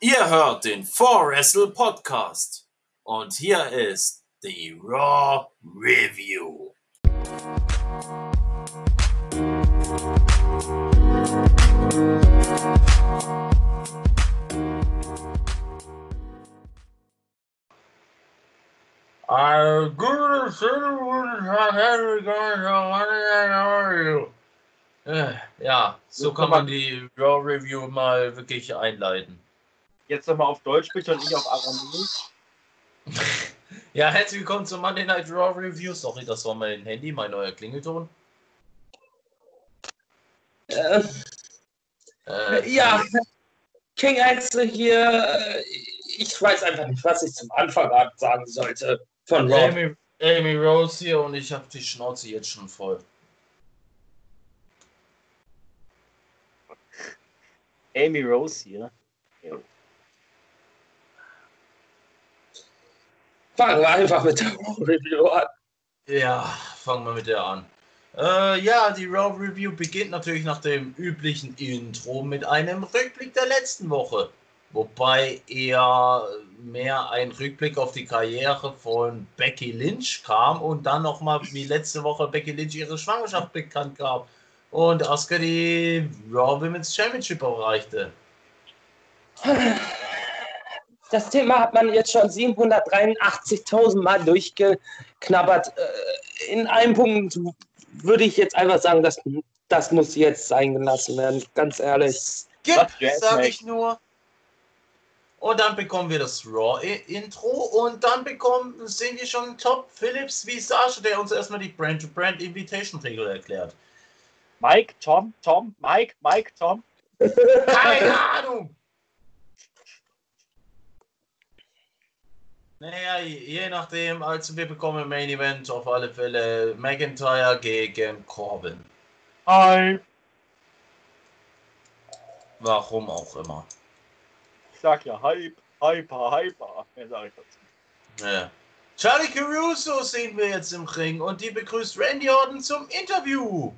Ihr hört den 4Wrestle Podcast und hier ist die Raw Review. Good herzlich willkommen Äh, Ja, so kann man die Raw Review mal wirklich einleiten. Jetzt nochmal auf Deutsch bitte und nicht auf Aramäisch. Ja, herzlich willkommen zum Monday Night Raw Review. Sorry, das war mein Handy, mein neuer Klingelton. Äh, Äh, ja, King Axel hier. äh, Ich weiß einfach nicht, was ich zum Anfang an sagen sollte von Raw. Amy, Amy Rose hier und ich habe die Schnauze jetzt schon voll. Amy Rose hier. Fangen wir einfach mit der Raw Review an. Ja, fangen wir mit der an. Äh, ja, die Raw Review beginnt natürlich nach dem üblichen Intro mit einem Rückblick der letzten Woche. Wobei eher mehr ein Rückblick auf die Karriere von Becky Lynch kam und dann nochmal wie letzte Woche Becky Lynch ihre Schwangerschaft bekannt gab und Asuka die Raw Women's Championship erreichte. Das Thema hat man jetzt schon 783.000 Mal durchgeknabbert. Äh, In einem Punkt würde ich jetzt einfach sagen, das, das muss jetzt sein gelassen werden, ganz ehrlich. Skip, Was, Jazz sag Mac? ich nur. Und dann bekommen wir das Raw-Intro und dann bekommen, sehen wir schon Top Phillips Visage, der uns erstmal die Brand-to-Brand-Invitation-Regel erklärt. Mike, Tom, Tom, Mike, Mike, Tom. Keine Ahnung! Naja, je nachdem, also wir bekommen im Main Event auf alle Fälle McIntyre gegen Corbin. Hi. Warum auch immer. Ich sag ja Hype, Hyper, Hyper. Mehr sag ich dazu. Ja. Charlie Caruso sehen wir jetzt im Ring und die begrüßt Randy Orton zum Interview.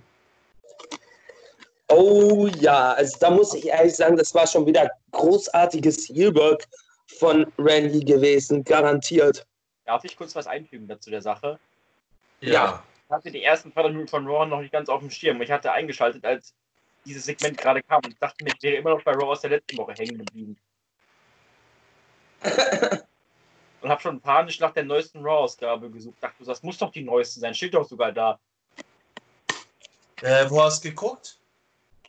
Oh ja, also da muss ich ehrlich sagen, das war schon wieder großartiges Heelwork von Randy gewesen, garantiert. Darf ich kurz was einfügen dazu der Sache? Ja. Ich hatte die ersten zwei Minuten von Raw noch nicht ganz auf dem Schirm. Ich hatte eingeschaltet, als dieses Segment gerade kam und dachte mir, ich wäre immer noch bei Raw aus der letzten Woche hängen geblieben. und habe schon panisch nach der neuesten Raw-Ausgabe gesucht. Dachte, das muss doch die neueste sein. Steht doch sogar da. Äh, wo hast du geguckt?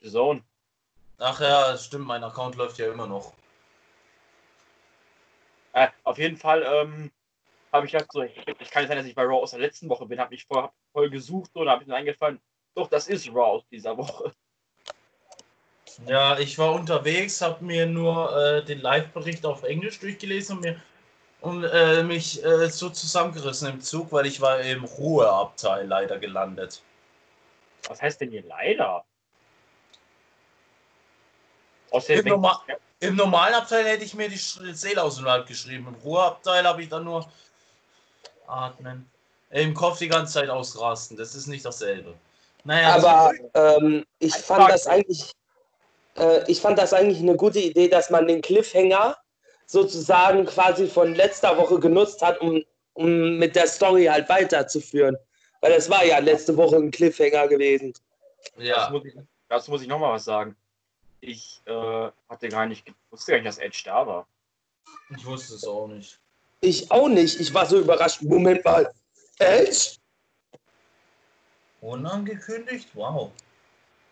The Zone. Ach ja, stimmt, mein Account läuft ja immer noch. Äh, auf jeden Fall ähm, habe ich gedacht, so, ich kann nicht sein, dass ich bei Raw aus der letzten Woche bin. Habe mich vorher voll gesucht und habe mir eingefallen, doch, das ist Raw aus dieser Woche. Ja, ich war unterwegs, habe mir nur äh, den Live-Bericht auf Englisch durchgelesen und, mir, und äh, mich äh, so zusammengerissen im Zug, weil ich war im Ruheabteil leider gelandet. Was heißt denn hier leider? Aus der Norma Im normalen Abteil hätte ich mir die Seele aus dem Leib geschrieben. Im Ruheabteil habe ich dann nur atmen. Äh, Im Kopf die ganze Zeit ausrasten. Das ist nicht dasselbe. Naja, Aber so- ähm, ich fand Tag. das eigentlich, äh, ich fand das eigentlich eine gute Idee, dass man den Cliffhanger sozusagen quasi von letzter Woche genutzt hat, um, um mit der Story halt weiterzuführen. Weil das war ja letzte Woche ein Cliffhanger gewesen. Das ja. muss ich, dazu muss ich nochmal was sagen. Ich äh, hatte gar nicht, wusste gar nicht, dass Edge da war. Ich wusste es auch nicht. Ich auch nicht. Ich war so überrascht. Moment mal. Edge? Unangekündigt? Wow.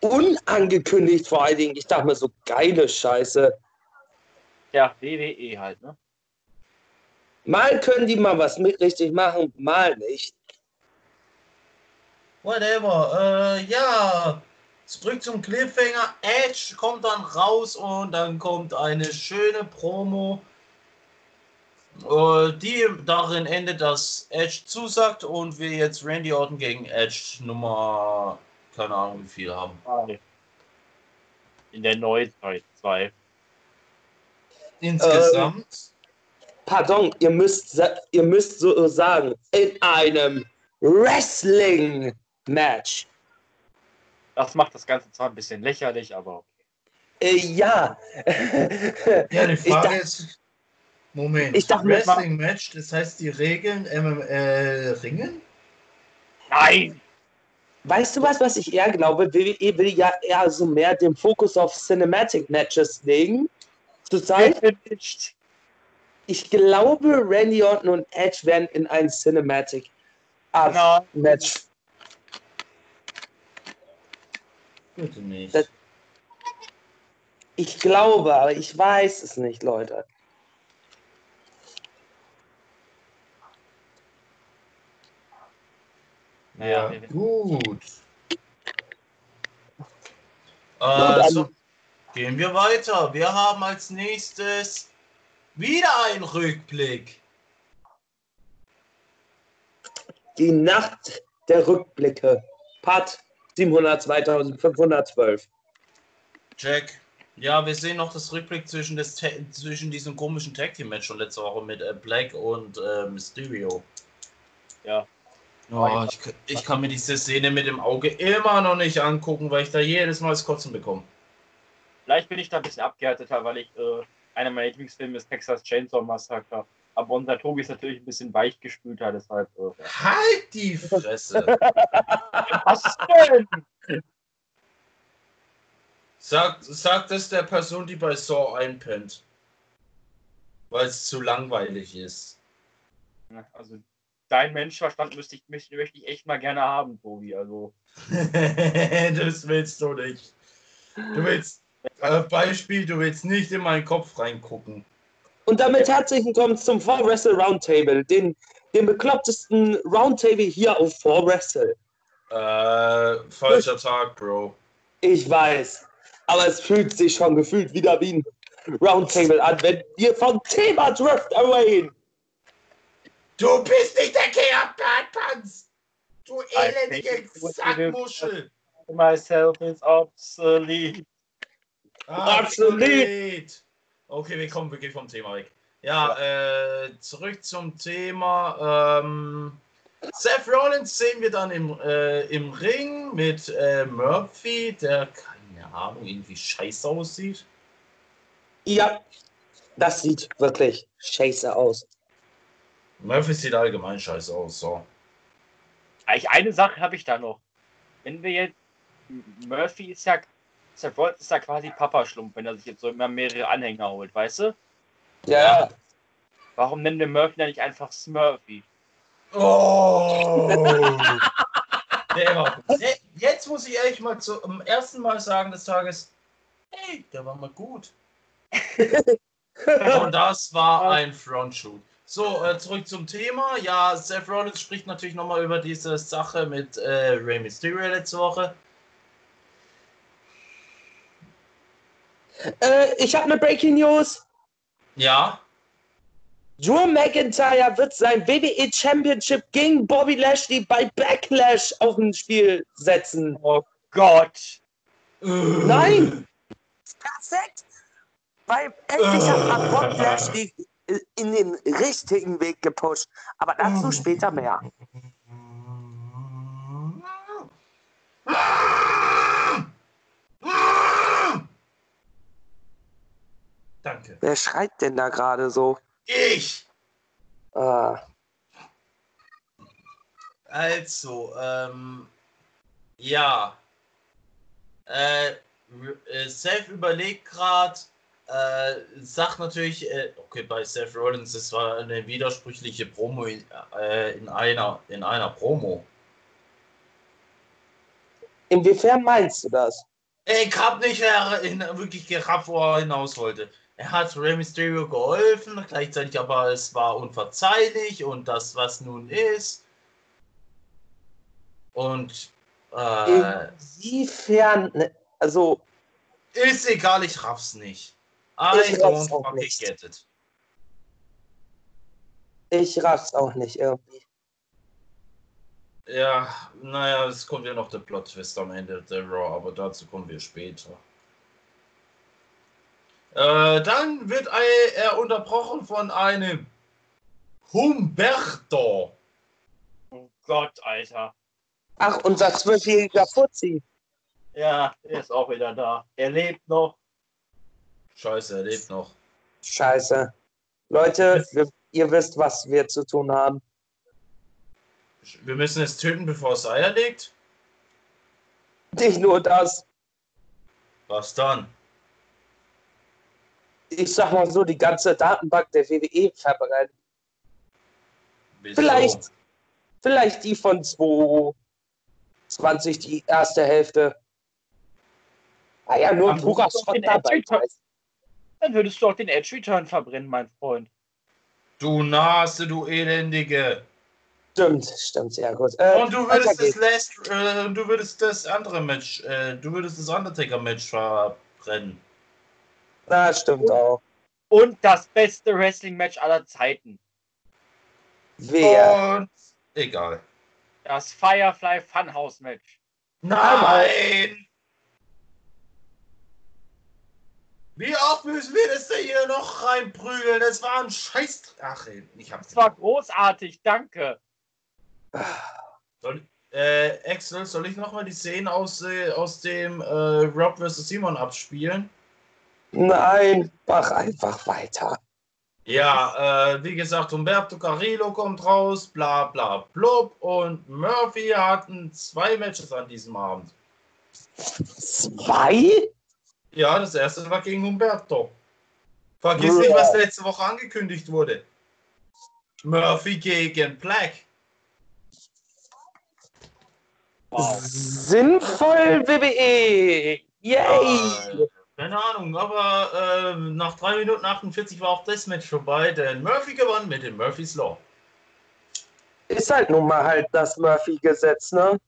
Unangekündigt vor allen Dingen. Ich dachte mir so, geile Scheiße. Ja, WWE halt, ne? Mal können die mal was mit richtig machen, mal nicht. Whatever. Äh, ja. Zurück zum Cliffhanger. Edge kommt dann raus und dann kommt eine schöne Promo, äh, die darin endet, dass Edge zusagt und wir jetzt Randy Orton gegen Edge Nummer, keine Ahnung wie viel haben. In der Neuzeit zwei. Insgesamt. Pardon, ihr müsst, ihr müsst so sagen, in einem Wrestling-Match. Das macht das Ganze zwar ein bisschen lächerlich, aber okay. Äh, ja. Ja, die Ich Frage dacht- ist. Moment, ich dachte mir- Wrestling-Match, das heißt, die Regeln MM, äh, Ringen? Nein! Weißt du was, was ich eher glaube? WWE will ja eher so mehr den Fokus auf Cinematic Matches legen. Zurzeit. Ich glaube, Randy Orton und Edge werden in ein Cinematic Art Nein. Match. Bitte nicht. Das- Ich glaube, aber ich weiß es nicht, Leute. Naja, ja, gut. Äh, dann- so, gehen wir weiter. Wir haben als nächstes wieder einen Rückblick. Die Nacht der Rückblicke. Part 700 2512. Jack. Ja, wir sehen noch das Rückblick zwischen, des zwischen diesem komischen Tag Team Match von letzter Woche mit äh, Black und äh, Mysterio. Ja. Oh, ich, ich kann mir diese Szene mit dem Auge immer noch nicht angucken, weil ich da jedes Mal das Kotzen bekomme. Vielleicht bin ich da ein bisschen abgehärteter, weil ich äh, einer meiner Lieblingsfilme ist Texas Chainsaw Massacre. Aber unser Tobi ist natürlich ein bisschen weich gespülter, deshalb. Äh, Halt die Fresse! was denn? Sagt, sagt es der Person, die bei Saw einpennt. Weil es zu langweilig ist. Also, dein Menschverstand müsste ich, möchte, möchte ich echt mal gerne haben, Tobi. Also, das willst du nicht. Du willst, äh, Beispiel, du willst nicht in meinen Kopf reingucken. Und damit herzlich willkommen zum 4Wrestle Roundtable, den, den beklopptesten Roundtable hier auf 4Wrestle. Äh, falscher Tag, Bro. Ich weiß, aber es fühlt sich schon gefühlt wieder wie ein Roundtable an, wenn wir vom Thema Drift away. Du bist nicht der Badpans! Du elendige Sackmuschel! myself is obsolete. Absolut. Okay, wir kommen wirklich vom Thema weg. Ja, Äh, zurück zum Thema. Ähm, Seth Rollins sehen wir dann im, äh, im Ring mit äh, Murphy, der, keine Ahnung, irgendwie scheiße aussieht. Ja, das sieht wirklich scheiße aus. Murphy sieht allgemein scheiße aus, so. Eigentlich eine Sache habe ich da noch. Wenn wir jetzt. Murphy ist ja. Seth Rollins ist ja quasi Papa-Schlumpf, wenn er sich jetzt so immer mehrere Anhänger holt, weißt du? Ja, Warum nennen wir Murphy dann nicht einfach Smurfy? Oh! Jetzt muss ich ehrlich mal zum ersten Mal sagen des Tages, hey, der war mal gut. Und das war ein Frontshoot. So, äh, zurück zum Thema. Ja, Seth Rollins spricht natürlich nochmal über diese Sache mit äh, Rey Mysterio letzte Woche. Äh, ich habe eine Breaking News. Ja, Drew McIntyre wird sein WWE Championship gegen Bobby Lashley bei Backlash auf ein Spiel setzen. Oh Gott! Nein! Perfekt! Weil endlich hat man Bob Lashley in den richtigen Weg gepusht. Aber dazu später mehr. Wer schreit denn da gerade so? Ich! Ah. Also, ähm, ja. Äh, äh, Seth überlegt gerade, äh, sagt natürlich, äh, okay, bei Seth Rollins, das war eine widersprüchliche Promo in, äh, in, einer, in einer Promo. Inwiefern meinst du das? Ich hab nicht wirklich gerafft, wo er hinaus wollte. Er hat Rey Mysterio geholfen, gleichzeitig aber es war unverzeihlich und das, was nun ist. Und äh, Inwiefern, ne, also ist egal, ich raff's nicht. I Ich raff's don't auch fucking nicht. get it. ich raff's auch nicht irgendwie. Ja, naja, es kommt ja noch der Plot-Twist am Ende der Raw, aber dazu kommen wir später. Äh, dann wird er unterbrochen von einem Humberto. Oh Gott, Alter. Ach, unser zwölfjähriger Fuzzi. Ja, er ist auch wieder da. Er lebt noch. Scheiße, er lebt noch. Scheiße. Leute, wir, ihr wisst, was wir zu tun haben. Wir müssen es töten, bevor es Eier legt? Nicht nur das. Was dann? Ich sag mal so, die ganze Datenbank der WWE verbrennen. Vielleicht, vielleicht die von 2020, die erste Hälfte. Ah ja, nur Schrott den dabei. Dann würdest du auch den Edge Return verbrennen, mein Freund. Du Nase, du Elendige. Stimmt, stimmt, sehr gut. Äh, Und du würdest das. Last, äh, du würdest das andere Match, äh, du würdest das Undertaker-Match verbrennen. Na, stimmt auch. Und das beste Wrestling-Match aller Zeiten. Wer? Und egal. Das Firefly Funhouse-Match. Nein! Wie oft müssen wir das denn hier noch reinprügeln? Das war ein Scheiß. Ach, ich hab's Das war großartig, danke. Soll, äh, Axel, soll ich nochmal die Szenen aus, äh, aus dem äh, Rob vs. Simon abspielen? Nein, mach einfach weiter. Ja, äh, wie gesagt, Humberto Carrillo kommt raus, bla bla blub. Und Murphy hatten zwei Matches an diesem Abend. Zwei? Ja, das erste war gegen Humberto. Vergiss nicht, was letzte Woche angekündigt wurde. Murphy gegen Black. Wow. Sinnvoll, WWE. Yay! Keine Ahnung, aber äh, nach 3 Minuten 48 war auch das Match vorbei, denn Murphy gewann mit dem Murphy's Law. Ist halt nun mal halt das Murphy-Gesetz, ne?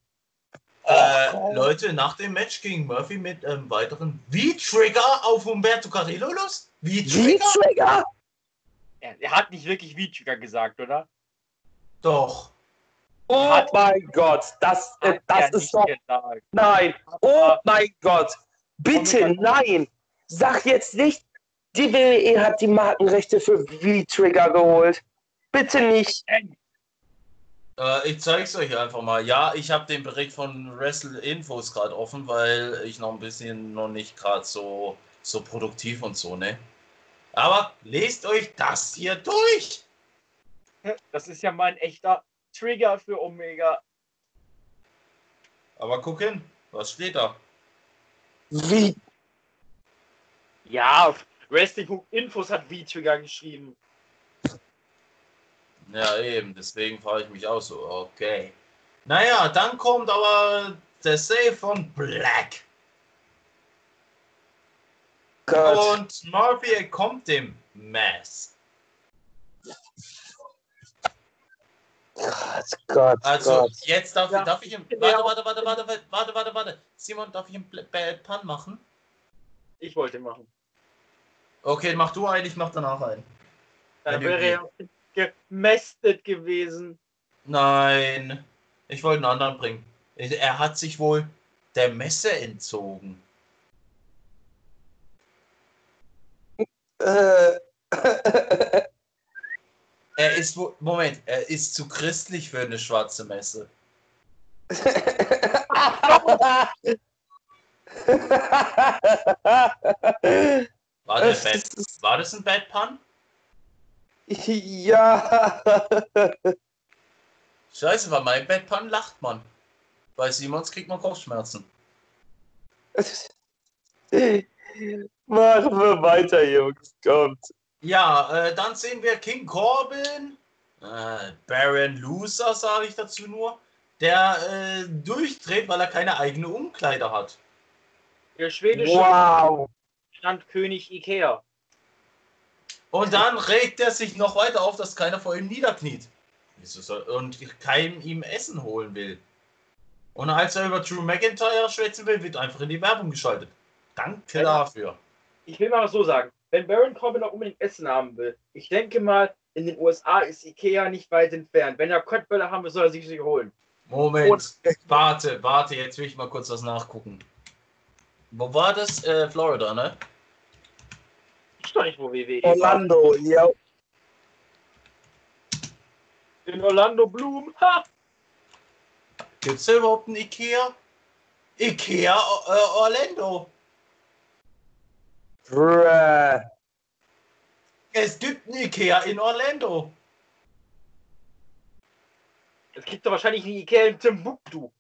Äh, Leute, nach dem Match ging Murphy mit einem weiteren V-Trigger auf Humberto Carrillo los. Wie V-Trigger? Trigger? Er, er hat nicht wirklich V-Trigger gesagt, oder? Doch. Oh Hat- mein Gott, das, äh, das ist doch. gesagt. Nein. Oh mein Gott. Bitte, nein. Sag jetzt nicht, die WWE hat die Markenrechte für V-Trigger geholt. Bitte nicht. Äh, ich zeig's euch einfach mal. Ja, ich habe den Bericht von Wrestle Infos gerade offen, weil ich noch ein bisschen noch nicht gerade so, so produktiv und so, ne? Aber lest euch das hier durch! Das ist ja mein echter Trigger für Omega. Aber guck hin, was steht da? Wie? Ja, Wrestling.infos hat V-Trigger geschrieben. Ja, eben, deswegen frage ich mich auch so, okay. Naja, dann kommt aber der Save von Black. Gott. Und Murphy kommt dem Mass. Gott, Gott, Also, Gott. jetzt darf, Ja. darf ich im. Warte, warte, warte, warte, warte, warte, warte, warte. Simon, darf ich einen Bad Pun machen? Ich wollte machen. Okay, mach du einen, ich mach danach einen. Dann wäre er gemästet gewesen. Nein. Ich wollte einen anderen bringen. Er hat sich wohl der Messe entzogen. Äh, Er ist. Moment, er ist zu christlich für eine schwarze Messe. War, Es Bad, war das ein Bad Pun? ja. Scheiße, bei meinem Bad Pun lacht man. Bei Simons kriegt man Kopfschmerzen. Machen wir weiter, Jungs. Kommt. Ja, äh, dann sehen wir King Corbin, äh, Baron Loser, sage ich dazu nur, der äh, durchdreht, weil er keine eigene Umkleide hat. Der schwedische Wow. Landkönig Ikea. Und dann regt er sich noch weiter auf, dass keiner vor ihm niederkniet. Und keinem ihm Essen holen will. Und als er über Drew McIntyre schwätzen will, wird einfach in die Werbung geschaltet. Danke Ja. dafür. Ich will mal so sagen, wenn Baron Corbin auch unbedingt Essen haben will, ich denke mal, in den USA ist Ikea nicht weit entfernt. Wenn er Köttböller haben will, soll er sich sie holen. Moment, warte, warte, jetzt will ich mal kurz was nachgucken. Wo war das? Äh, Florida, ne? Ich doch nicht, wo WWE war. Orlando, ja. In Orlando Bloom. Ha! Gibt's da überhaupt ein Ikea? Ikea äh, Orlando. Bruh. Es gibt ein Ikea in Orlando. Es gibt doch wahrscheinlich einen Ikea in Timbuktu.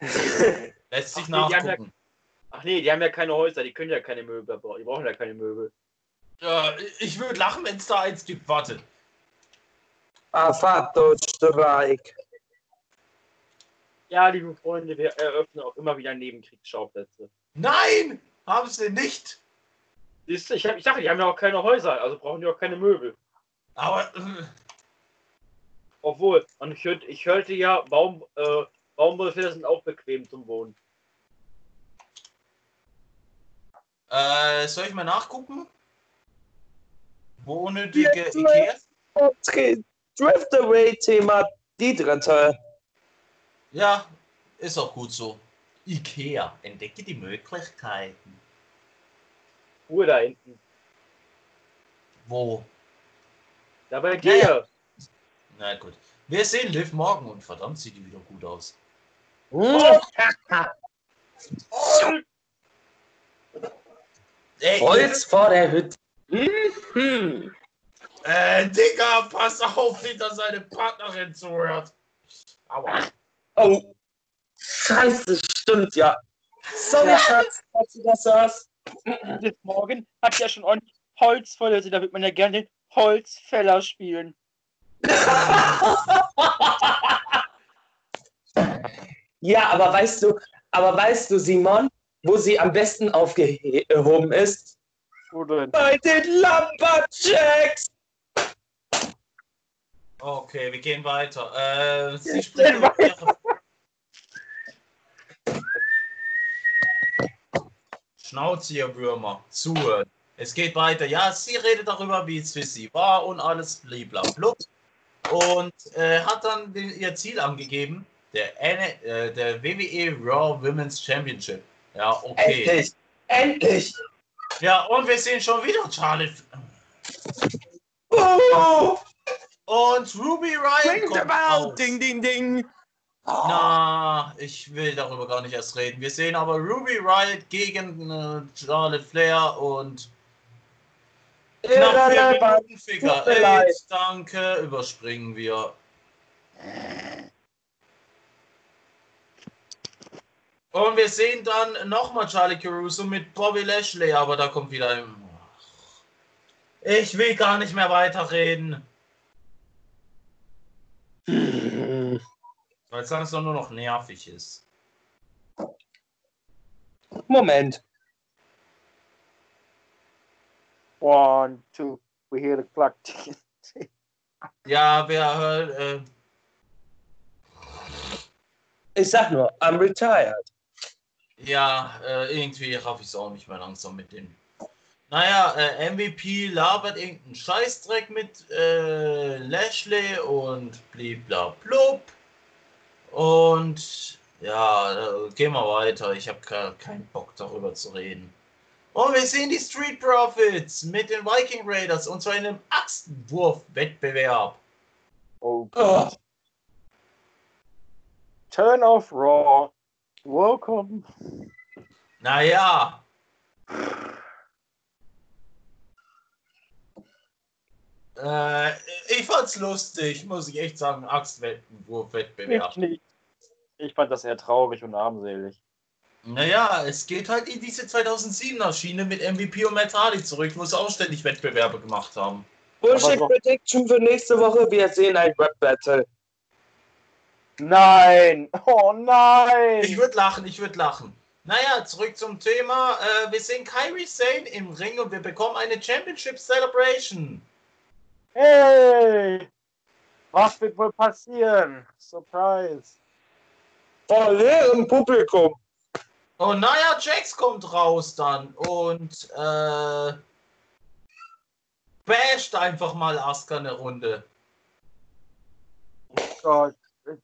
Lässt sich Ach nee, die haben ja- nachgucken. Ach nee, die haben ja keine Häuser, die können ja keine Möbel bauen. Die brauchen ja keine Möbel. Ja, ich würde lachen, wenn es da eins gibt. Warte. Ha fatto Streik. Ja, liebe Freunde, wir eröffnen auch immer wieder Nebenkriegsschauplätze. Nein! Haben sie nicht! Siehst du, ich, hab, ich dachte, die haben ja auch keine Häuser, also brauchen die auch keine Möbel. Aber äh, Obwohl, und ich hörte, ich hörte ja, Baum, äh, Baumwollfelder sind auch bequem zum Wohnen. äh, soll ich mal nachgucken? Wo unnötige Ikea? Okay, Drift Away Thema, die dritte. Ja, ist auch gut so. Ikea, entdecke die Möglichkeiten. Ruhe da hinten. Wo? Da bei Ja, dir. Na gut. Wir sehen Liv morgen und verdammt sieht die wieder gut aus. Hm? Ey, Holz vor der Hütte. Mhm. Äh, Digga, pass auf, wie da seine Partnerin zuhört. Aua. Oh, scheiße, stimmt ja. Sorry, Ja. Schatz, dass du das hörst. Bis morgen hat ja schon ordentlich Holz der Tür, da wird man ja gerne den Holzfäller spielen. Ja, aber weißt du, aber weißt du, Simon, wo sie am besten aufgehoben ist? Wo denn? Bei den Lumberjacks! Okay, wir gehen weiter. Äh, sie spricht über ihre... Schnauze, ihr Würmer. Zuhören. Es geht weiter. Ja, sie redet darüber, wie es für sie war und alles bliblablub. Und äh, hat dann ihr Ziel angegeben, der, äh, der WWE Raw Women's Championship. Ja, okay. Endlich! Endlich! Ja, und wir sehen schon wieder Charlotte. Oh, Und Ruby Ring kommt the bell! Ding, ding, ding! Na, ich will darüber gar nicht erst reden. Wir sehen aber Ruby Riot gegen äh, Charlotte Flair und knapp vier Irrelevant. Minuten Figure Tut mir leid. 8. Danke, überspringen wir. Und wir sehen dann nochmal Charlie Caruso mit Bobby Lashley, aber da kommt wieder ein. Ich will gar nicht mehr weiterreden, weil es langsam nur noch nervig ist. Moment. One, two, we hear the clock ticking. Ja, wer hört. Äh, Ich sag nur, I'm retired. Ja, äh, irgendwie raff ich es auch nicht mehr langsam mit dem. Naja, äh, MVP labert irgendeinen Scheißdreck mit äh, Lashley und bliblablub. Und ja, gehen wir weiter. Ich habe keinen Bock darüber zu reden. Und wir sehen die Street Profits mit den Viking Raiders und zwar in einem Axtwurf-Wettbewerb. Oh, Oh, turn off Raw. Welcome. Naja, äh, ich fand's lustig, muss ich echt sagen. Axtwurf-Wettbewerb. Ich nicht. Ich fand das eher traurig und armselig. Naja, es geht halt in diese 2007er Schiene mit MVP und Matt Hardy zurück, wo sie auch ständig Wettbewerbe gemacht haben. Bullshit Prediction für nächste Woche. Wir sehen ein Rap Battle. Nein! Oh nein! Ich würde lachen, ich würde lachen. Naja, zurück zum Thema. Äh, wir sehen Kyrie Sane im Ring und wir bekommen eine Championship Celebration. Hey! Was wird wohl passieren? Surprise! Vor leerem Publikum. Und naja, Jax kommt raus dann und äh, basht einfach mal Asuka eine Runde. Gott,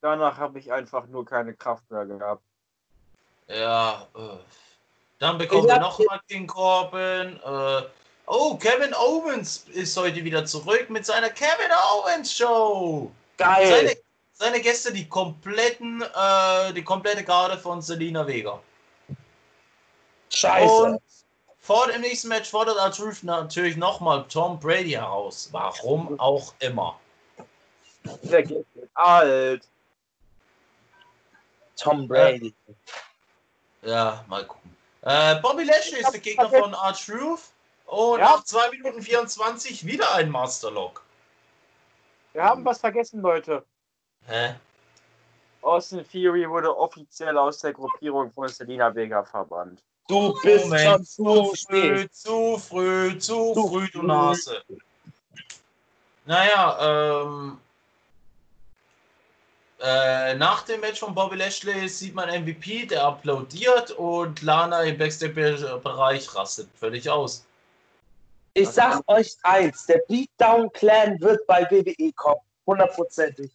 danach habe ich einfach nur keine Kraft mehr gehabt. Ja, äh, dann bekommen wir nochmal King Corbin. Äh, oh, Kevin Owens ist heute wieder zurück mit seiner Kevin Owens Show. Geil. Seine, seine Gäste, die kompletten, äh, die komplette Garde von Selina Vega. Scheiße. Und vor dem nächsten Match fordert R-Truth natürlich nochmal Tom Brady heraus. Warum auch immer. Der geht alt. Tom Brady. Ja, mal gucken. Äh, Bobby Lashley ist der Gegner von R-Truth. Und Ja. nach 2 Minuten 24 wieder ein Masterlock. Wir haben was vergessen, Leute. Hä? Austin Theory wurde offiziell aus der Gruppierung von Selina Vega verbannt. Du bist Moment, schon zu zu früh, spät. zu früh, zu Zu früh, du. Nase. Naja, ähm. Äh, nach dem Match von Bobby Lashley sieht man MVP, der applaudiert und Lana im Backstage-Bereich rastet völlig aus. Ich sag euch eins, der Beatdown Clan wird bei WWE kommen. Hundertprozentig.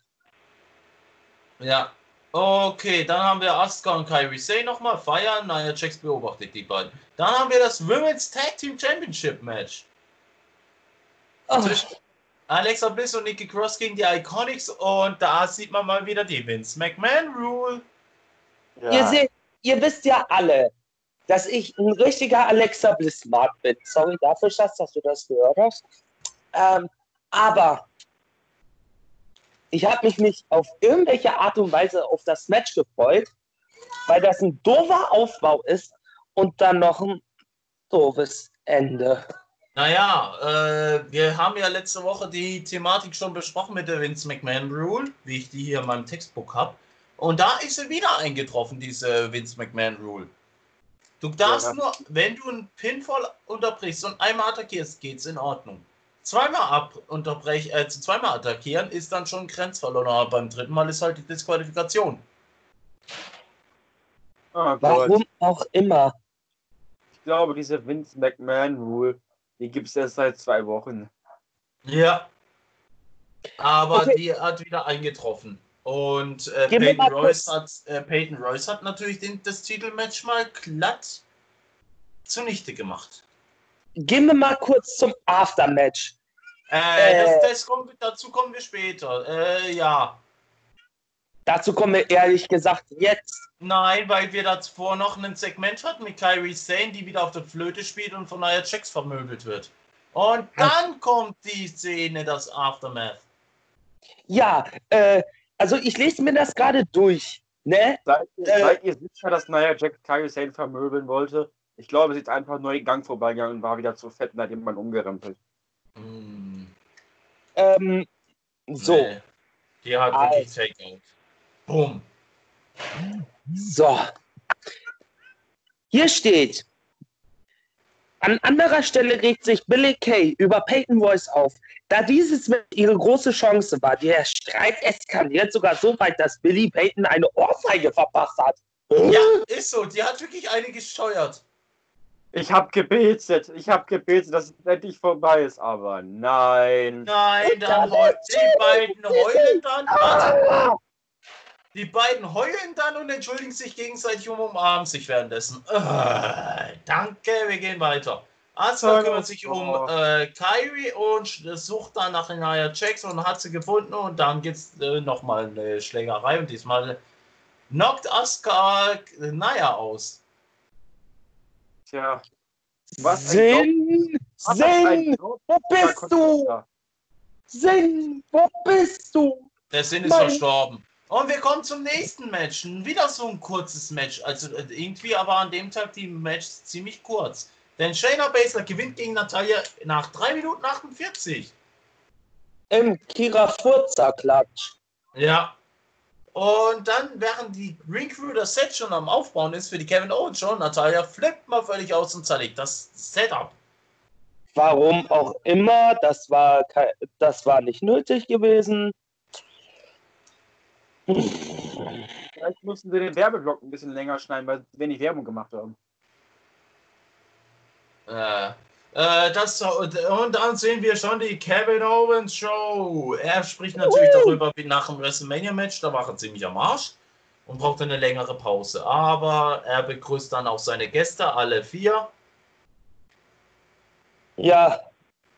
Ja. Okay, dann haben wir Asuka und Kairi Sane nochmal feiern. Naja, Jax beobachtet die beiden. Dann haben wir das Women's Tag Team Championship Match. Oh, zwischen Alexa Bliss und Nikki Cross gegen die Iconics und da sieht man mal wieder die Vince McMahon Rule. ihr, seht, ihr wisst ja alle, dass ich ein richtiger Alexa Bliss-Mark bin. Sorry dafür, Schatz, dass du das gehört hast. Ähm, aber ich habe mich nicht auf irgendwelche Art und Weise auf das Match gefreut, weil das ein doofer Aufbau ist und dann noch ein doofes Ende. Naja, äh, wir haben ja letzte Woche die Thematik schon besprochen mit der Vince McMahon Rule, wie ich die hier in meinem Textbook habe. Und da ist sie wieder eingetroffen, diese Vince McMahon Rule. Du darfst Ja. nur, wenn du einen Pinfall unterbrichst und einmal attackierst, geht's in Ordnung. Zweimal ab unterbrech, äh, zweimal attackieren ist dann schon Grenzverlust. Aber beim dritten Mal ist halt die Disqualifikation. Oh. Warum auch immer. Ich glaube, diese Vince McMahon Rule, die gibt es erst seit zwei Wochen. Ja. Aber Okay. die hat wieder eingetroffen. Und äh, Peyton, Royce hat, äh, Peyton Royce hat natürlich den, das Titelmatch mal glatt zunichte gemacht. Gehen wir mal kurz zum Aftermatch. Äh, Äh. das, das kommt, dazu kommen wir später. Äh, ja. Dazu kommen wir ehrlich gesagt jetzt. Nein, weil wir davor noch ein Segment hatten mit Kyrie Sane, die wieder auf der Flöte spielt und von Nia Jax vermöbelt wird. Und dann kommt die Szene, das Aftermath. Ja, äh, also ich lese mir das gerade durch. Ne? Seid, ihr- Äh. seid ihr sicher, dass Nia Jax Kyrie Sane vermöbeln wollte? Ich glaube, sie ist einfach nur den Gang vorbeigegangen und war wieder zu fett und hat jemand umgerempelt. Hm, Ähm, so, nee. Die hat wirklich Takeout. Boom. so. Hier steht, an anderer Stelle regt sich Billy Kay über Peyton Royce auf. Da dieses mit ihre große Chance war, der Streit eskaliert sogar so weit, dass Billy Peyton eine Ohrfeige verpasst hat. Ja, ist so. Die hat wirklich eine gesteuert. Ich habe gebetet, ich habe gebetet, dass es endlich vorbei ist, aber nein. Nein, dann heult die beiden heulen dann. Warte, Ah, die beiden heulen dann und entschuldigen sich gegenseitig und umarmen sich währenddessen. Äh, danke, wir gehen weiter. Asuka kümmert sich um äh, Kyrie und sucht dann nach Nia Jax und hat sie gefunden und dann geht's äh, nochmal eine Schlägerei und diesmal knockt Asuka äh, Nia aus. Tja. Was Sinn, Sinn, wo bist du? Sinn, wo bist du? Der Sinn ist Nein. verstorben. Und wir kommen zum nächsten Match. Wieder so ein kurzes Match. Also äh, irgendwie aber an dem Tag die Match ziemlich kurz. Denn Shayna Baszler gewinnt gegen Natalia nach 3 Minuten 48. Im Kira Furzer Klatsch. Ja. Und dann, während die Ring Crew das Set schon am Aufbauen ist für die Kevin Owens Show, Natalia flippt mal völlig aus und zerlegt das Setup. Warum auch immer, das war, das war nicht nötig gewesen. Vielleicht mussten sie den Werbeblock ein bisschen länger schneiden, weil sie wenig Werbung gemacht haben. Äh, äh, das, und dann sehen wir schon die Kevin Owens Show. Er spricht natürlich darüber, wie nach dem WrestleMania-Match, da war er ziemlich am Arsch und brauchte eine längere Pause. Aber er begrüßt dann auch seine Gäste, alle vier. Ja,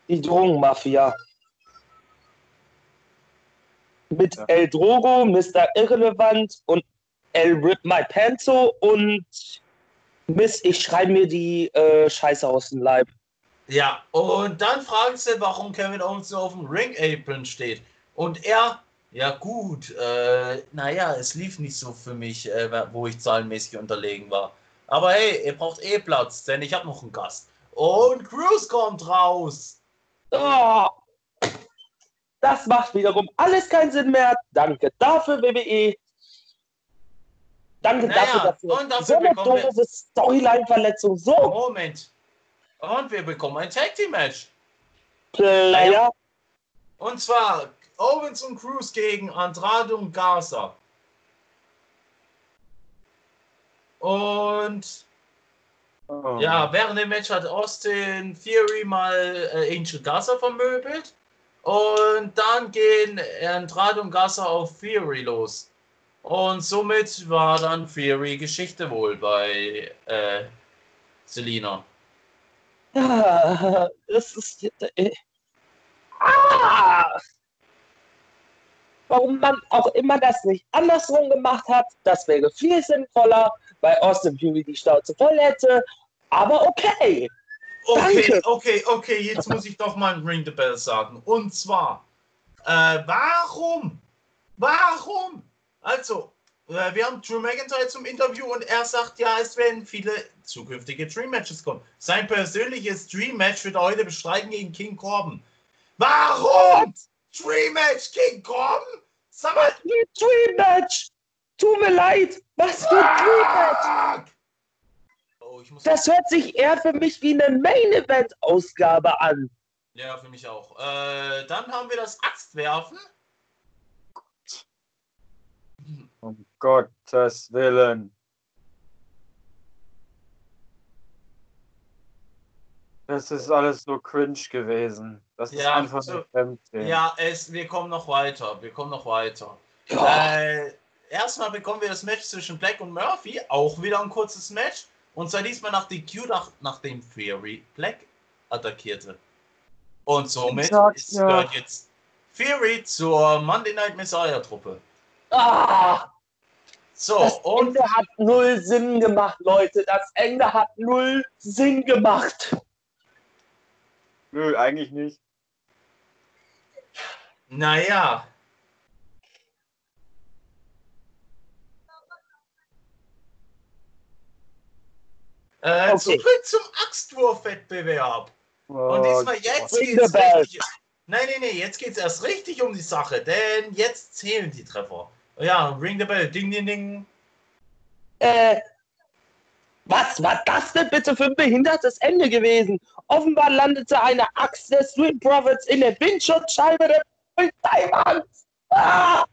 die Drogenmafia. Mit Ja. El Drogo, Mr. Irrelevant und El Rip My Panzo und Mist, ich schreibe mir die äh, Scheiße aus dem Leib. Ja, und dann fragen sie, warum Kevin Owens nur auf dem Ring Apron steht. Und er, ja gut, äh, naja, es lief nicht so für mich, äh, wo ich zahlenmäßig unterlegen war. Aber hey, ihr braucht eh Platz, denn ich habe noch einen Gast. Und Cruz kommt raus. Oh, das macht wiederum alles keinen Sinn mehr. Danke dafür, WWE. Danke Naja, dafür, dass wir und dafür so eine doofe Storyline-Verletzung so Moment. Und wir bekommen ein Tag Team Match. Player. Und zwar Owens und Cruz gegen Andrade und Garza. Und Oh. ja, während dem Match hat Austin Theory mal äh, Angel Garza vermöbelt. Und dann gehen Andrade und Garza auf Theory los. Und somit war dann Theory Geschichte wohl bei äh, Selina. Ja, das ist. Äh, ah! Warum man auch immer das nicht andersrum gemacht hat, das wäre viel sinnvoller, weil Austin Fury die Schnauze voll hätte. Aber okay. Okay, Danke. okay, okay, jetzt muss ich doch mal ein Ring the Bell sagen. Und zwar, äh, warum? Warum? Also, wir haben Drew McIntyre zum Interview und er sagt, ja, es werden viele zukünftige Dream Matches kommen. Sein persönliches Dream Match wird er heute bestreiten gegen King Corbin. Warum? Dream Match King Corbin? Sag mal, Was für ein Dream Match! Tut mir leid! Was für ein Dream Match! fuck! Oh. Das hört sich eher für mich wie eine Main Event Ausgabe an. Ja, für mich auch. Äh, dann haben wir das Axtwerfen. Um Gottes Willen. Das ist alles so cringe gewesen. Das ist Ja, einfach so-. Ja, es, wir kommen noch weiter. Wir kommen noch weiter. Äh, erstmal bekommen wir das Match zwischen Black und Murphy. Auch wieder ein kurzes Match. Und zwar diesmal nach DQ, nach, nachdem Fury Black attackierte. Und somit ist, ja. gehört jetzt Fury zur Monday Night Messiah Truppe. Ah, So, das und Ende hat null Sinn gemacht, Leute. Das Ende hat null Sinn gemacht. Nö, eigentlich nicht. naja. Äh, Okay. Zurück zum Axtwurfwettbewerb. Und Oh, diesmal jetzt geht's richtig. Nein, nein, nein, jetzt geht's erst richtig um die Sache, denn jetzt zählen die Treffer. Ja, Ring the Bell, ding, ding, ding. Äh, was war das denn bitte für ein behindertes Ende gewesen? Offenbar landete eine Axt der Street Profits in der Windschutzscheibe der Polizeimann. Ah!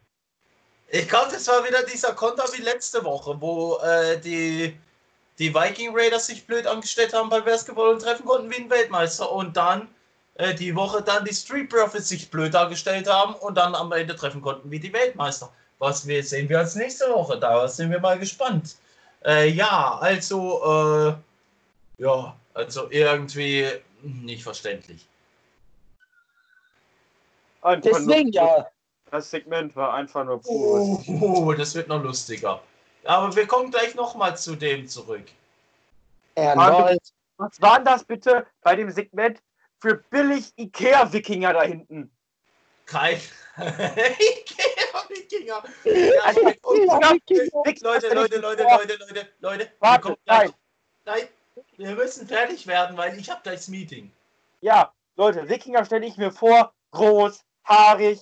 Ich glaube, das war wieder dieser Konter wie letzte Woche, wo äh, die, die Viking Raiders sich blöd angestellt haben bei Basketball und treffen konnten wie ein Weltmeister. Und dann äh, die Woche dann die Street Profits sich blöd dargestellt haben und dann am Ende treffen konnten wie die Weltmeister. Was wir sehen wir als nächste Woche. Da sind wir mal gespannt. Äh, ja, also, äh, ja, also irgendwie nicht verständlich. einfach Deswegen nur, ja. Das Segment war einfach nur pur. Oh, das wird noch lustiger. Aber wir kommen gleich nochmal zu dem zurück. Erneut. Was war denn das bitte bei dem Segment für billig Ikea-Wikinger da hinten? Kein Ikea-Wikinger. Wikinger- Leute, Leute, Leute, Leute, Leute, Leute. Wir Warte, nein. Nein, wir müssen fertig werden, weil ich habe gleich das Meeting. Ja, Leute, Wikinger stelle ich mir vor, groß, haarig,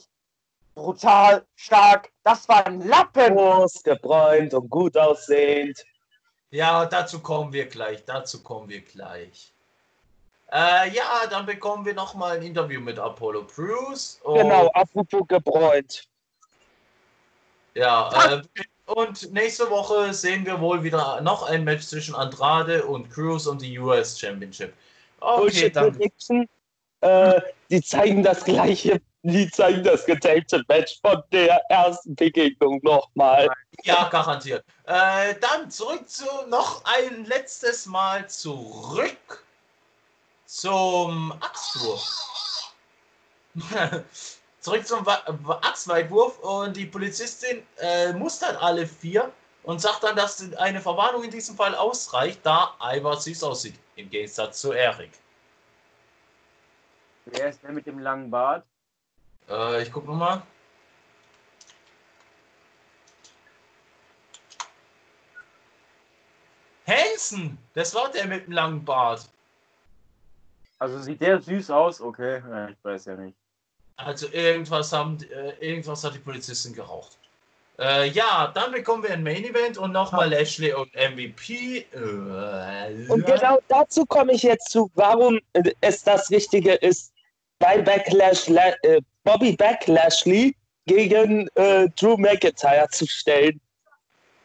brutal, stark. Das war ein Lappen. Groß, gebräunt und gut aussehend. Ja, dazu kommen wir gleich. Dazu kommen wir gleich. Äh, ja, dann bekommen wir nochmal ein Interview mit Apollo Crews. Und, Genau, apropos gebräunt. Ja, äh, und nächste Woche sehen wir wohl wieder noch ein Match zwischen Andrade und Crews und die US Championship. Okay. Prediction. Äh, die zeigen das gleiche, die zeigen das getapte Match von der ersten Begegnung nochmal. Ja, garantiert. Äh, dann zurück zu noch ein letztes Mal zurück zum Axtwurf. zurück zum Axtweitwurf und die Polizistin äh, mustert alle vier und sagt dann, dass eine Verwarnung in diesem Fall ausreicht, da Ivar süß aussieht, im Gegensatz zu Erik. Wer ist der mit dem langen Bart? Äh, ich guck nochmal. Hansen, das war der mit dem langen Bart. Also sieht der süß aus? Okay, ich weiß ja nicht. Also irgendwas haben, äh, irgendwas hat die Polizistin geraucht. Äh, ja, dann bekommen wir ein Main Event und nochmal Lashley und MVP. Äh, Und genau dazu komme ich jetzt zu, warum es das Richtige ist, bei Backlash, La- äh, Bobby Backlashley gegen äh, Drew McIntyre zu stellen.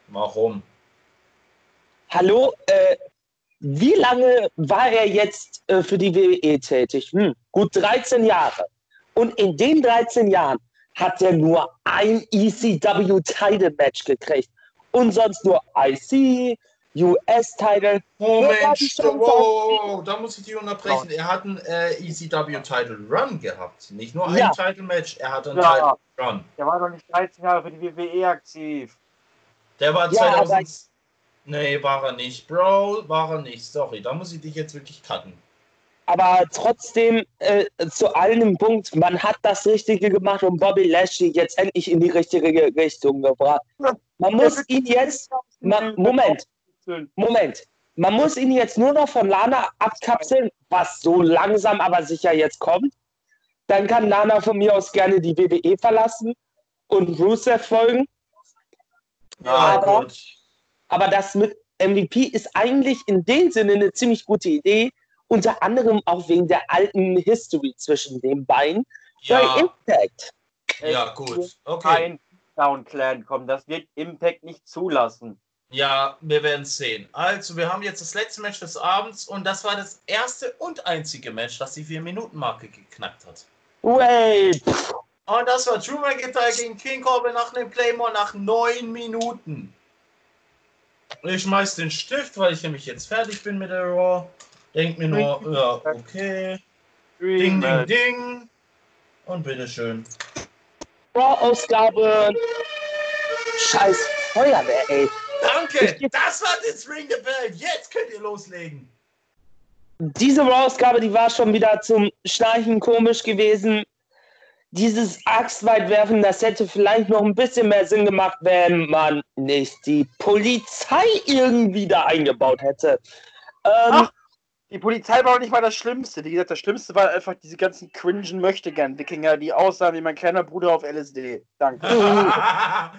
Warum? Hallo, wie lange war er jetzt für die WWE tätig? Hm, gut 13 Jahre. Und in den 13 Jahren hat er nur ein ECW-Title-Match gekriegt. Und sonst nur IC, Ja, die stopp, schon wow, wow, da muss ich dich unterbrechen. Er hat einen äh, ECW Title Run gehabt. Nicht nur ein Ja. Title Match, er hatte einen Ja. Title Run. Der war doch nicht 13 Jahre für die WWE aktiv. Der war Ja, 2000. Nee, war er nicht. Bro, war er nicht. Sorry, da muss ich dich jetzt wirklich cutten. Aber trotzdem, äh, zu einem Punkt, man hat das Richtige gemacht und Bobby Lashley jetzt endlich in die richtige Richtung gebracht. Man muss ihn jetzt, ma, Moment, Moment, man muss ihn jetzt nur noch von Lana abkapseln, was so langsam aber sicher jetzt kommt. Dann kann Lana von mir aus gerne die WWE verlassen und Rusev folgen. Ja, Aber- gut. Aber das mit MVP ist eigentlich in dem Sinne eine ziemlich gute Idee. Unter anderem auch wegen der alten History zwischen den beiden. Bei Ja, Impact. ja, gut. Okay. Kein Down Clan kommen. Das wird Impact nicht zulassen. Ja, wir werden sehen. Also, wir haben jetzt das letzte Match des Abends und das war das erste und einzige Match, das die 4-Minuten-Marke geknackt hat. Wait. Und das war Drew McIntyre gegen King Corbin nach einem Claymore nach neun Minuten. Ich schmeiß den Stift, weil ich nämlich jetzt fertig bin mit der Raw. Denk mir nur, ja, okay. Ding, ding, ding. Und bitteschön. Raw-Ausgabe. Scheiß Feuerwehr, ey. Danke! Das war das Ring the Bell. Jetzt könnt ihr loslegen. Diese Raw-Ausgabe, die war schon wieder zum Schnarchen komisch gewesen. Dieses Axtweitwerfen, das hätte vielleicht noch ein bisschen mehr Sinn gemacht, wenn man nicht die Polizei irgendwie da eingebaut hätte. Ähm, Ach. Die Polizei war auch nicht mal das Schlimmste. Wie gesagt, das Schlimmste war einfach diese ganzen cringen Möchtegern-Wikinger, die aussahen wie mein kleiner Bruder auf LSD. Danke. ja,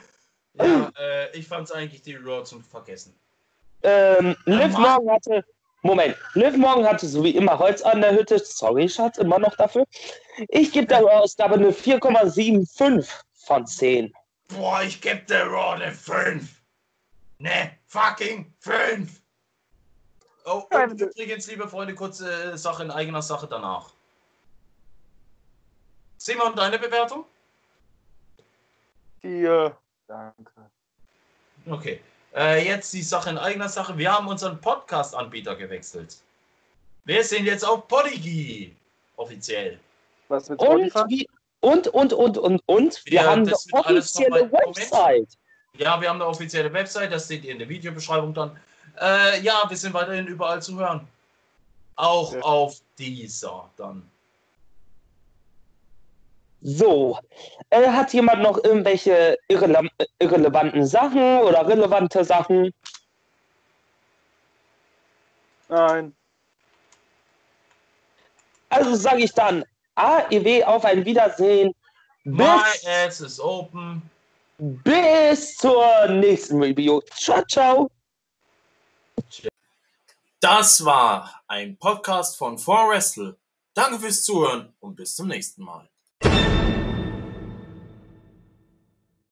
äh, ich fand's eigentlich die Raw zum Vergessen. Ähm, Liv. Morgan hatte. Moment, Liv Morgan hatte so wie immer Holz an der Hütte. Sorry, Schatz, immer noch dafür. Ich gebe der Ausgabe eine 4,75 von 10. Boah, ich geb der Raw eine 5. Ne, fucking 5. Oh, und übrigens, liebe Freunde, kurze äh, Sache in eigener Sache danach. Simon, deine Bewertung? Vier. Danke. Okay. Äh, jetzt die Sache in eigener Sache. Wir haben unseren Podcast-Anbieter gewechselt. Wir sind jetzt auf Podigy. Offiziell. Was mit Und, wie, und, und, und, und, und, wir Ja, haben eine offizielle mal- Moment. Website. Ja, wir haben eine offizielle Website, das seht ihr in der Videobeschreibung dann. Äh, ja, wir sind weiterhin überall zu hören. Auch Ja. auf dieser dann. So, äh, hat jemand noch irgendwelche irrele irrelevanten Sachen oder relevante Sachen? Nein. Also sage ich dann AEW auf ein Wiedersehen. My Bis, ass is open. bis zur nächsten Review. Ciao, ciao. Das war ein Podcast von 4Wrestle. Danke fürs Zuhören und bis zum nächsten Mal.